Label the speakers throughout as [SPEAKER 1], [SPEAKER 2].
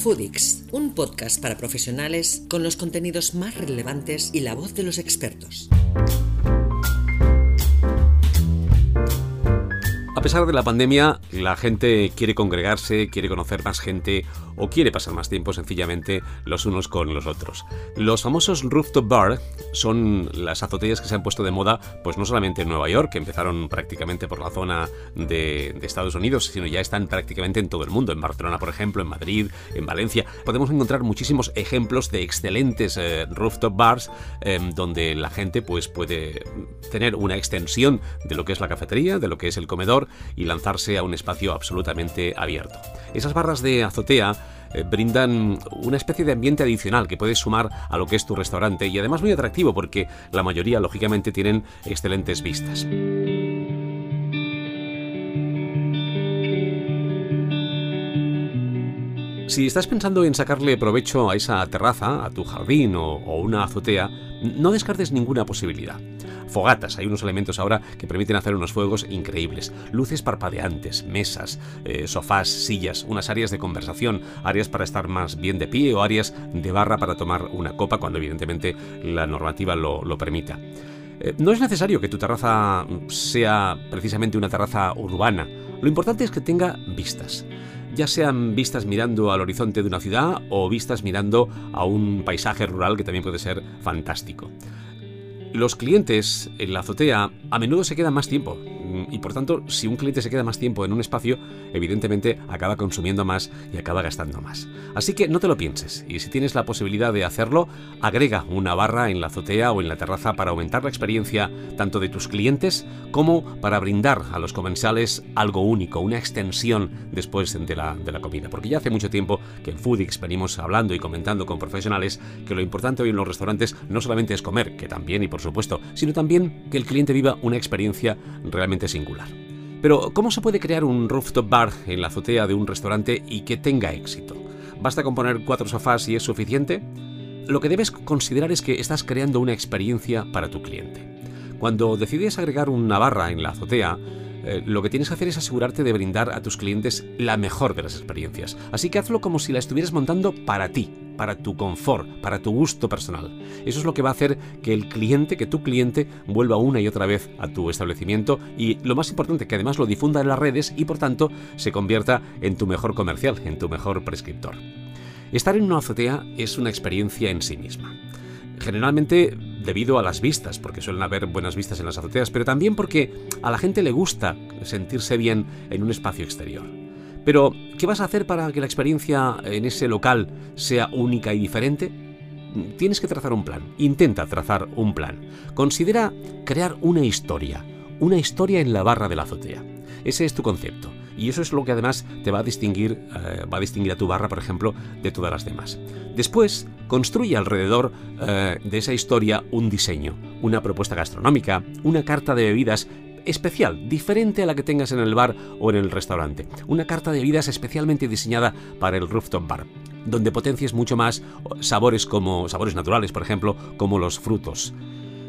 [SPEAKER 1] Foodix, un podcast para profesionales con los contenidos más relevantes y la voz de los expertos.
[SPEAKER 2] A pesar de la pandemia, la gente quiere congregarse, quiere conocer más gente o quiere pasar más tiempo sencillamente los unos con los otros. Los famosos rooftop bar son las azoteas que se han puesto de moda, pues no solamente en Nueva York, que empezaron prácticamente por la zona de, Estados Unidos, sino ya están prácticamente en todo el mundo. En Barcelona, por ejemplo, en Madrid, en Valencia. Podemos encontrar muchísimos ejemplos de excelentes eh, rooftop bars em, donde la gente pues puede tener una extensión de lo que es la cafetería, de lo que es el comedor y lanzarse a un espacio absolutamente abierto. Esas barras de azotea eh, brindan una especie de ambiente adicional que puedes sumar a lo que es tu restaurante y además muy atractivo porque la mayoría lógicamente tienen excelentes vistas. Si estás pensando en sacarle provecho a esa terraza, a tu jardín o, una azotea, no descartes ninguna posibilidad. Fogatas, hay unos elementos ahora que permiten hacer unos fuegos increíbles. Luces parpadeantes, mesas, eh, sofás, sillas, unas áreas de conversación, áreas para estar más bien de pie o áreas de barra para tomar una copa cuando evidentemente la normativa lo, lo permita. Eh, no es necesario que tu terraza sea precisamente una terraza urbana. Lo importante es que tenga vistas ya sean vistas mirando al horizonte de una ciudad o vistas mirando a un paisaje rural que también puede ser fantástico. Los clientes en la azotea a menudo se quedan más tiempo y por tanto si un cliente se queda más tiempo en un espacio, evidentemente acaba consumiendo más y acaba gastando más. Así que no te lo pienses y si tienes la posibilidad de hacerlo, agrega una barra en la azotea o en la terraza para aumentar la experiencia tanto de tus clientes como para brindar a los comensales algo único, una extensión después de la, de la comida. Porque ya hace mucho tiempo que en Foodix venimos hablando y comentando con profesionales que lo importante hoy en los restaurantes no solamente es comer, que también y por supuesto, sino también que el cliente viva una experiencia realmente singular. Pero, ¿cómo se puede crear un rooftop bar en la azotea de un restaurante y que tenga éxito? ¿Basta con poner cuatro sofás y es suficiente? Lo que debes considerar es que estás creando una experiencia para tu cliente. Cuando decides agregar una barra en la azotea, eh, lo que tienes que hacer es asegurarte de brindar a tus clientes la mejor de las experiencias. Así que hazlo como si la estuvieras montando para ti, para tu confort, para tu gusto personal. Eso es lo que va a hacer que el cliente, que tu cliente, vuelva una y otra vez a tu establecimiento y lo más importante, que además lo difunda en las redes y por tanto se convierta en tu mejor comercial, en tu mejor prescriptor. Estar en una azotea es una experiencia en sí misma. Generalmente debido a las vistas, porque suelen haber buenas vistas en las azoteas, pero también porque a la gente le gusta sentirse bien en un espacio exterior. Pero, ¿qué vas a hacer para que la experiencia en ese local sea única y diferente? Tienes que trazar un plan. Intenta trazar un plan. Considera crear una historia. Una historia en la barra de la azotea. Ese es tu concepto. Y eso es lo que además te va a distinguir, eh, va a distinguir a tu barra, por ejemplo, de todas las demás. Después, construye alrededor eh, de esa historia un diseño, una propuesta gastronómica, una carta de bebidas especial, diferente a la que tengas en el bar o en el restaurante. Una carta de bebidas especialmente diseñada para el rooftop bar, donde potencies mucho más sabores como sabores naturales, por ejemplo, como los frutos.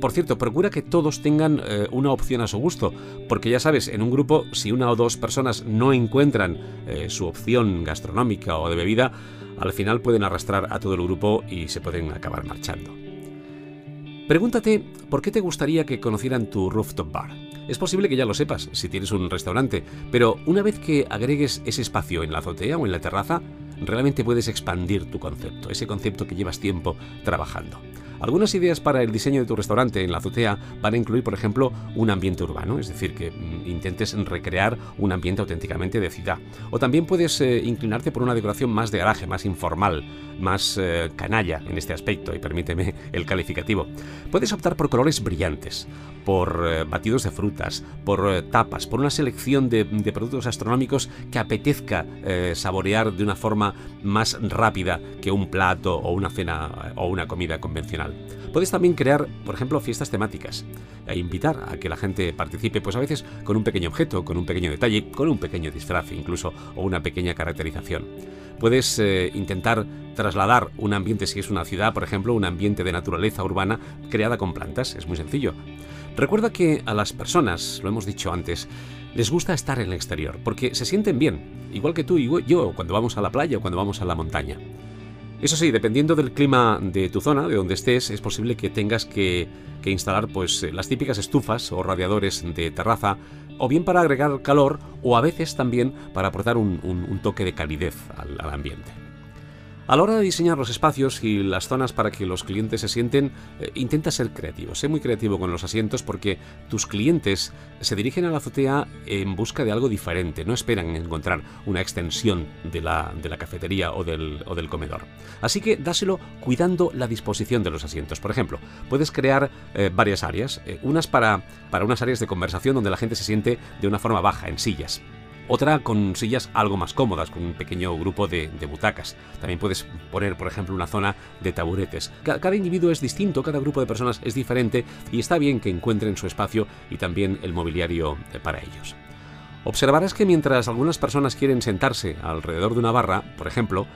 [SPEAKER 2] Por cierto, procura que todos tengan eh, una opción a su gusto, porque ya sabes, en un grupo, si una o dos personas no encuentran eh, su opción gastronómica o de bebida, al final pueden arrastrar a todo el grupo y se pueden acabar marchando. Pregúntate por qué te gustaría que conocieran tu rooftop bar. Es posible que ya lo sepas si tienes un restaurante, pero una vez que agregues ese espacio en la azotea o en la terraza, realmente puedes expandir tu concepto, ese concepto que llevas tiempo trabajando. Algunas ideas para el diseño de tu restaurante en la azotea van a incluir, por ejemplo, un ambiente urbano, es decir, que mm, intentes recrear un ambiente auténticamente de ciudad. O también puedes eh, inclinarte por una decoración más de garaje, más informal, más eh, canalla en este aspecto, y permíteme el calificativo. Puedes optar por colores brillantes, por eh, batidos de frutas, por tapas, por una selección de, productos astronómicos que apetezca saborear de una forma más rápida que un plato o una cena o una comida convencional. Puedes también crear, por ejemplo, fiestas temáticas e invitar a que la gente participe, pues a veces con un pequeño objeto, con un pequeño detalle, con un pequeño disfraz incluso o una pequeña caracterización. Puedes eh, intentar trasladar un ambiente, si es una ciudad, por ejemplo, un ambiente de naturaleza urbana creada con plantas, es muy sencillo. Recuerda que a las personas, lo hemos dicho antes, les gusta estar en el exterior, porque se sienten bien, igual que tú y yo cuando vamos a la playa o cuando vamos a la montaña. Eso sí, dependiendo del clima de tu zona, de donde estés, es posible que tengas que, instalar pues, las típicas estufas o radiadores de terraza, o bien para agregar calor, o a veces también para aportar un, toque de calidez al ambiente. A la hora de diseñar los espacios y las zonas para que los clientes se sienten, eh, intenta ser creativo. Sé muy creativo con los asientos porque tus clientes se dirigen a la azotea en busca de algo diferente. No esperan encontrar una extensión de la, cafetería o del, comedor. Así que dáselo cuidando la disposición de los asientos. Por ejemplo, puedes crear eh, varias áreas. Eh, unas para, para unas áreas de conversación donde la gente se siente de una forma baja, en sillas otra con sillas algo más cómodas, con un pequeño grupo de, butacas. También puedes poner, por ejemplo, una zona de taburetes. Cada, individuo es distinto, cada grupo de personas es diferente y está bien que encuentren su espacio y también el mobiliario eh, para ellos. Observarás que mientras algunas personas quieren sentarse alrededor de una barra, por ejemplo,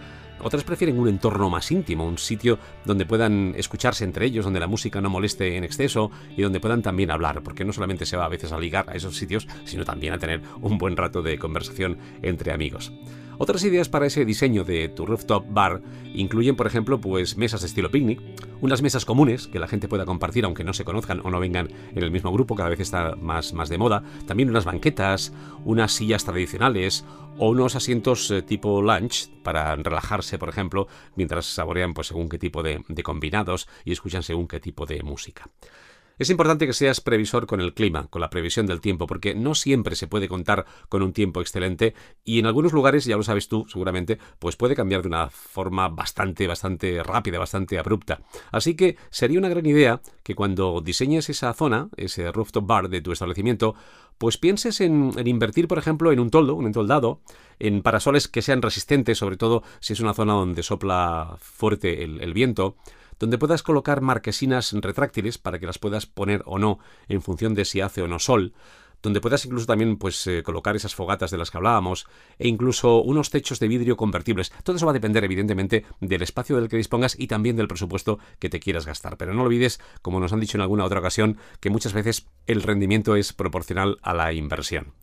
[SPEAKER 2] otras prefieren un entorno más íntimo, un sitio donde puedan escucharse entre ellos, donde la música no moleste en exceso y donde puedan también hablar, porque no solamente se va a veces a ligar a esos sitios, sino también a tener un buen rato de conversación entre amigos. Otras ideas para ese diseño de tu rooftop bar incluyen, por ejemplo, pues mesas de estilo picnic, unas mesas comunes que la gente pueda compartir aunque no se conozcan o no vengan en el mismo grupo, cada vez está más, más de moda, también unas banquetas, unas sillas tradicionales o unos asientos eh, tipo lunch para relajarse, por ejemplo, mientras saborean pues según qué tipo de combinados y escuchan según qué tipo de música. Es importante que seas previsor con el clima, con la previsión del tiempo, porque no siempre se puede contar con un tiempo excelente y en algunos lugares, ya lo sabes tú seguramente, pues puede cambiar de una forma bastante, bastante rápida, bastante abrupta. Así que sería una gran idea que cuando diseñes esa zona, ese rooftop bar de tu establecimiento, pues pienses en, invertir, por ejemplo, en un toldo, un entoldado, en parasoles que sean resistentes, sobre todo si es una zona donde sopla fuerte el viento, donde puedas colocar marquesinas retráctiles para que las puedas poner o no en función de si hace o no sol, donde puedas incluso también pues, eh, colocar esas fogatas de las que hablábamos, e incluso unos techos de vidrio convertibles. Todo eso va a depender, evidentemente, del espacio del que dispongas y también del presupuesto que te quieras gastar. Pero no olvides, como nos han dicho en alguna otra ocasión, que muchas veces el rendimiento es proporcional a la inversión.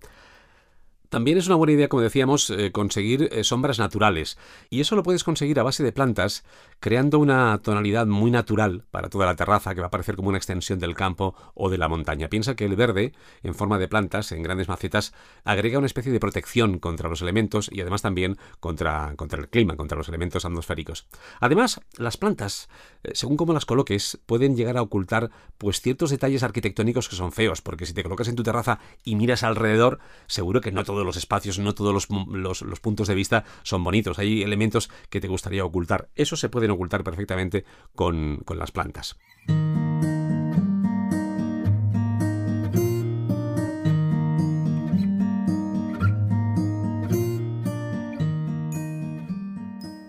[SPEAKER 2] También es una buena idea, como decíamos, eh, conseguir eh, sombras naturales. Y eso lo puedes conseguir a base de plantas, creando una tonalidad muy natural para toda la terraza, que va a parecer como una extensión del campo o de la montaña. Piensa que el verde, en forma de plantas, en grandes macetas, agrega una especie de protección contra los elementos y además también contra, el clima, contra los elementos atmosféricos. Además, las plantas, eh, según cómo las coloques, pueden llegar a ocultar pues ciertos detalles arquitectónicos que son feos, porque si te colocas en tu terraza y miras alrededor, seguro que no todo los espacios, no todos los, puntos de vista son bonitos. Hay elementos que te gustaría ocultar. Eso se pueden ocultar perfectamente con, con las plantas.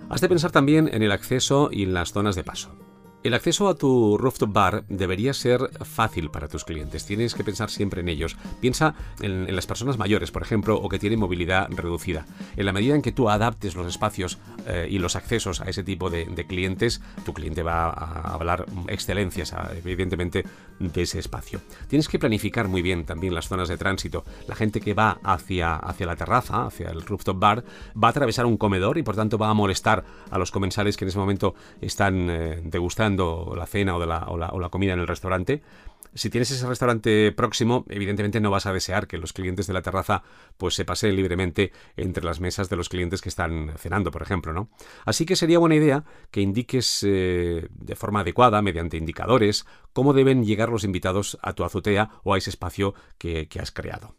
[SPEAKER 2] Has de pensar también en el acceso y en las zonas de paso. El acceso a tu rooftop bar debería ser fácil para tus clientes. Tienes que pensar siempre en ellos. Piensa en, las personas mayores, por ejemplo, o que tienen movilidad reducida. En la medida en que tú adaptes los espacios eh, y los accesos a ese tipo de, clientes, tu cliente va a hablar excelencias, evidentemente, de ese espacio. Tienes que planificar muy bien también las zonas de tránsito. La gente que va hacia, hacia la terraza, hacia el rooftop bar, va a atravesar un comedor y por tanto va a molestar a los comensales que en ese momento están eh, degustando la cena o, la, comida en el restaurante, si tienes ese restaurante próximo, evidentemente no vas a desear que los clientes de la terraza pues se paseen libremente entre las mesas de los clientes que están cenando, por ejemplo, ¿no? Así que sería buena idea que indiques eh, de forma adecuada, mediante indicadores, cómo deben llegar los invitados a tu azotea o a ese espacio que has creado.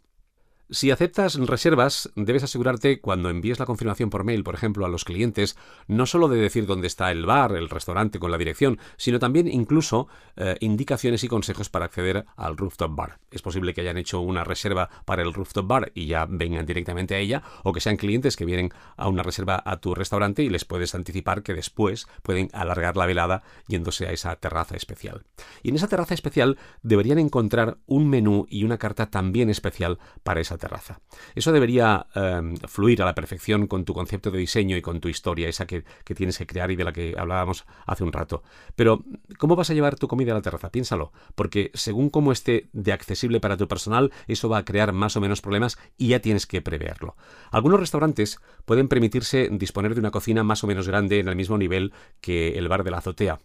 [SPEAKER 2] Si aceptas reservas, debes asegurarte cuando envíes la confirmación por mail, por ejemplo, a los clientes, no solo de decir dónde está el bar, el restaurante con la dirección, sino también incluso eh, indicaciones y consejos para acceder al rooftop bar. Es posible que hayan hecho una reserva para el rooftop bar y ya vengan directamente a ella, o que sean clientes que vienen a una reserva a tu restaurante y les puedes anticipar que después pueden alargar la velada yéndose a esa terraza especial. Y en esa terraza especial deberían encontrar un menú y una carta también especial para esa terraza. Eso debería em, fluir a la perfección con tu concepto de diseño y con tu historia, esa que, que, tienes que crear y de la que hablábamos hace un rato. Pero, ¿cómo vas a llevar tu comida a la terraza? Piénsalo, porque según cómo esté de accesible para tu personal, eso va a crear más o menos problemas y ya tienes que preverlo. Algunos restaurantes pueden permitirse disponer de una cocina más o menos grande en el mismo nivel que el bar de la azotea.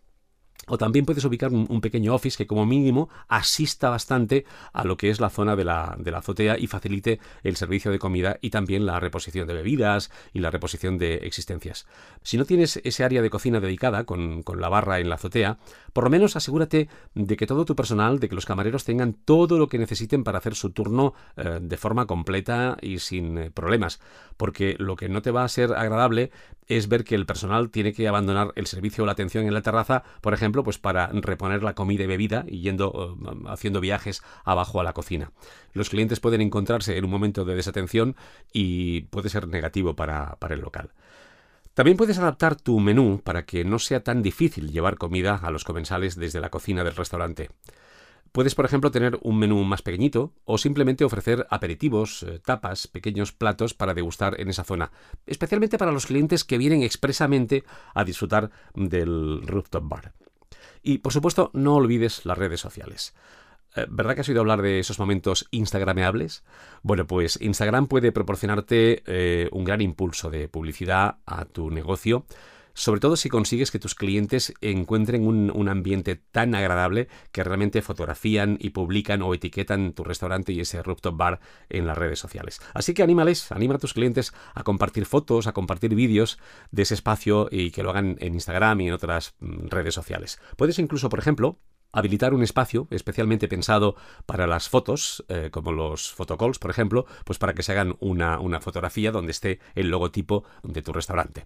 [SPEAKER 2] O también puedes ubicar un, pequeño office que como mínimo asista bastante a lo que es la zona de la, de la, azotea y facilite el servicio de comida y también la reposición de bebidas y la reposición de existencias. Si no tienes ese área de cocina dedicada con, con la barra en la azotea, por lo menos asegúrate de que todo tu personal, de que los camareros tengan todo lo que necesiten para hacer su turno eh, de forma completa y sin eh, problemas. Porque lo que no te va a ser agradable es ver que el personal tiene que abandonar el servicio o la atención en la terraza, por ejemplo, pues para reponer la comida y bebida y yendo eh, haciendo viajes abajo a la cocina. Los clientes pueden encontrarse en un momento de desatención y puede ser negativo para, para el local. También puedes adaptar tu menú para que no sea tan difícil llevar comida a los comensales desde la cocina del restaurante. Puedes, por ejemplo, tener un menú más pequeñito o simplemente ofrecer aperitivos, eh, tapas, pequeños platos para degustar en esa zona, especialmente para los clientes que vienen expresamente a disfrutar del rooftop bar. Y por supuesto, no olvides las redes sociales. Eh, ¿Verdad que has oído hablar de esos momentos instagrameables? Bueno, pues Instagram puede proporcionarte eh, un gran impulso de publicidad a tu negocio sobre todo si consigues que tus clientes encuentren un, ambiente tan agradable que realmente fotografían y publican o etiquetan tu restaurante y ese rooftop bar en las redes sociales. Así que anímales, anima a tus clientes a compartir fotos, a compartir vídeos de ese espacio y que lo hagan en Instagram y en otras mm, redes sociales. Puedes incluso, por ejemplo, habilitar un espacio especialmente pensado para las fotos, eh, como los photocalls, por ejemplo, pues para que se hagan una, una fotografía donde esté el logotipo de tu restaurante.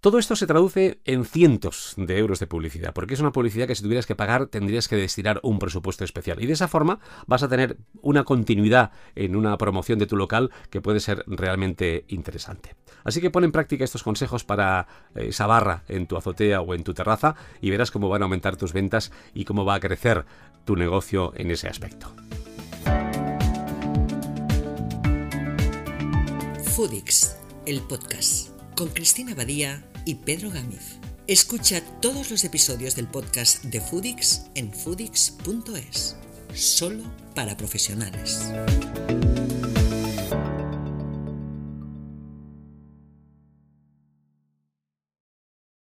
[SPEAKER 2] Todo esto se traduce en cientos de euros de publicidad, porque es una publicidad que si tuvieras que pagar tendrías que destinar un presupuesto especial. Y de esa forma vas a tener una continuidad en una promoción de tu local que puede ser realmente interesante. Así que pon en práctica estos consejos para eh, esa barra en tu azotea o en tu terraza y verás cómo van a aumentar tus ventas y cómo va a crecer tu negocio en ese aspecto.
[SPEAKER 1] Foodix, el podcast con Cristina Badía y Pedro Gámez. Escucha todos los episodios del podcast de Foodix en foodix.es, solo para profesionales.